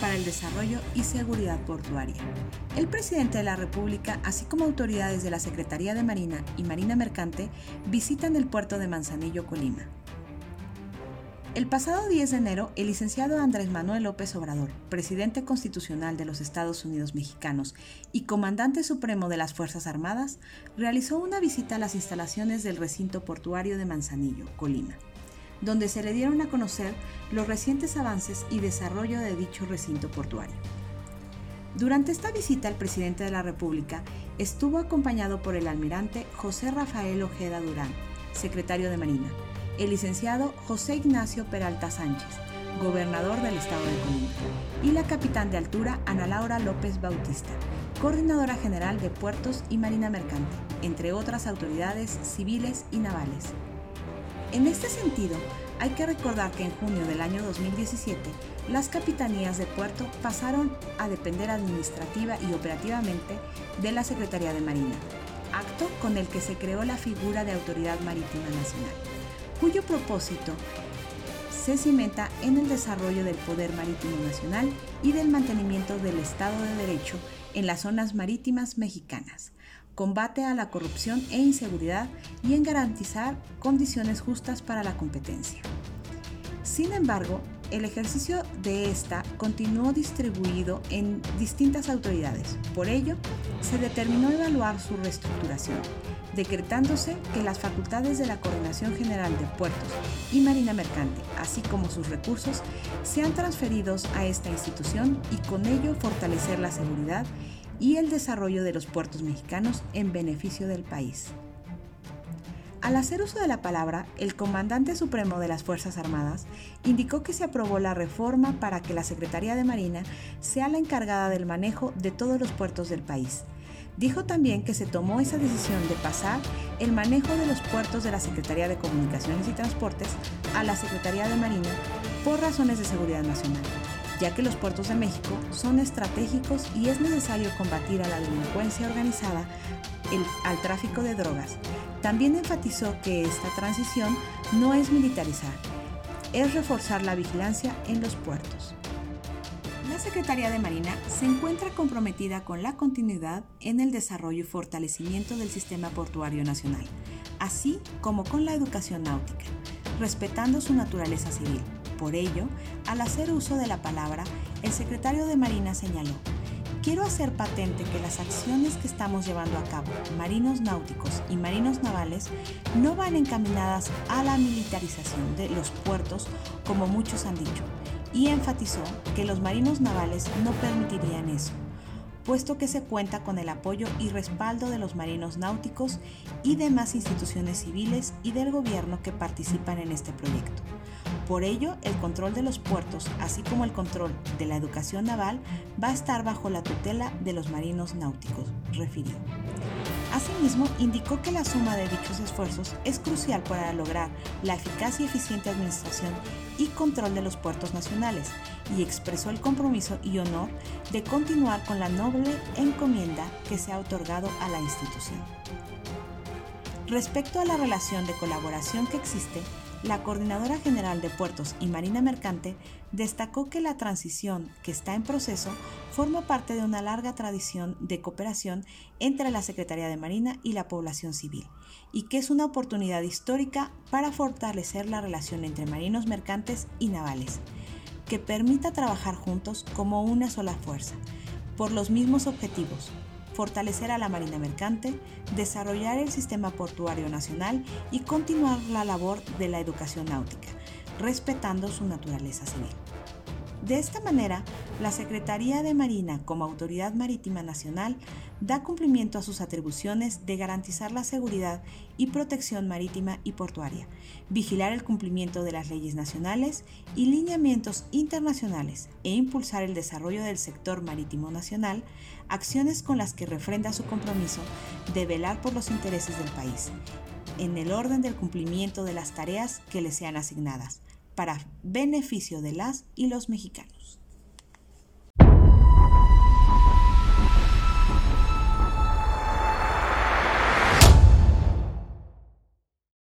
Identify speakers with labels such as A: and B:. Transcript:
A: Para el Desarrollo y Seguridad Portuaria. El presidente de la República, así como autoridades de la Secretaría de Marina y Marina Mercante, visitan el puerto de Manzanillo, Colima. El pasado 10 de enero, el licenciado Andrés Manuel López Obrador, presidente constitucional de los Estados Unidos mexicanos y comandante supremo de las Fuerzas Armadas, realizó una visita a las instalaciones del recinto portuario de Manzanillo, Colima, donde se le dieron a conocer los recientes avances y desarrollo de dicho recinto portuario. Durante esta visita, el presidente de la República estuvo acompañado por el almirante José Rafael Ojeda Durán, secretario de Marina, el licenciado José Ignacio Peralta Sánchez, gobernador del estado de Colima, y la capitán de altura Ana Laura López Bautista, coordinadora general de Puertos y Marina Mercante, entre otras autoridades civiles y navales. En este sentido, hay que recordar que en junio del año 2017, las capitanías de puerto pasaron a depender administrativa y operativamente de la Secretaría de Marina, acto con el que se creó la figura de Autoridad Marítima Nacional cuyo propósito se cimenta en el desarrollo del poder marítimo nacional y del mantenimiento del Estado de Derecho en las zonas marítimas mexicanas, combate a la corrupción e inseguridad y en garantizar condiciones justas para la competencia. Sin embargo, el ejercicio de esta continuó distribuido en distintas autoridades. Por ello, se determinó evaluar su reestructuración decretándose que las facultades de la Coordinación General de Puertos y Marina Mercante, así como sus recursos, sean transferidos a esta institución y con ello fortalecer la seguridad y el desarrollo de los puertos mexicanos en beneficio del país. Al hacer uso de la palabra, el comandante supremo de las Fuerzas Armadas indicó que se aprobó la reforma para que la Secretaría de Marina sea la encargada del manejo de todos los puertos del país, Dijo también que se tomó esa decisión de pasar el manejo de los puertos de la Secretaría de Comunicaciones y Transportes a la Secretaría de Marina por razones de seguridad nacional, ya que los puertos de México son estratégicos y es necesario combatir a la delincuencia organizada, el, al tráfico de drogas. También enfatizó que esta transición no es militarizar, es reforzar la vigilancia en los puertos. La Secretaría de Marina se encuentra comprometida con la continuidad en el desarrollo y fortalecimiento del sistema portuario nacional, así como con la educación náutica, respetando su naturaleza civil. Por ello, al hacer uso de la palabra, el secretario de Marina señaló, quiero hacer patente que las acciones que estamos llevando a cabo, marinos náuticos y marinos navales, no van encaminadas a la militarización de los puertos como muchos han dicho, y enfatizó que los marinos navales no permitirían eso, puesto que se cuenta con el apoyo y respaldo de los marinos náuticos y demás instituciones civiles y del gobierno que participan en este proyecto. Por ello, el control de los puertos, así como el control de la educación naval, va a estar bajo la tutela de los marinos náuticos, refirió. Asimismo, indicó que la suma de dichos esfuerzos es crucial para lograr la eficaz y eficiente administración y control de los puertos nacionales y expresó el compromiso y honor de continuar con la noble encomienda que se ha otorgado a la institución. Respecto a la relación de colaboración que existe, la Coordinadora General de Puertos y Marina Mercante destacó que la transición que está en proceso forma parte de una larga tradición de cooperación entre la Secretaría de Marina y la población civil, y que es una oportunidad histórica para fortalecer la relación entre marinos mercantes y navales, que permita trabajar juntos como una sola fuerza, por los mismos objetivos, fortalecer a la Marina Mercante, desarrollar el sistema portuario nacional y continuar la labor de la educación náutica, respetando su naturaleza civil. De esta manera, la Secretaría de Marina, como Autoridad Marítima Nacional, da cumplimiento a sus atribuciones de garantizar la seguridad y protección marítima y portuaria, vigilar el cumplimiento de las leyes nacionales y lineamientos internacionales e impulsar el desarrollo del sector marítimo nacional, acciones con las que refrenda su compromiso de velar por los intereses del país, en el orden del cumplimiento de las tareas que le sean asignadas para beneficio de las y los mexicanos.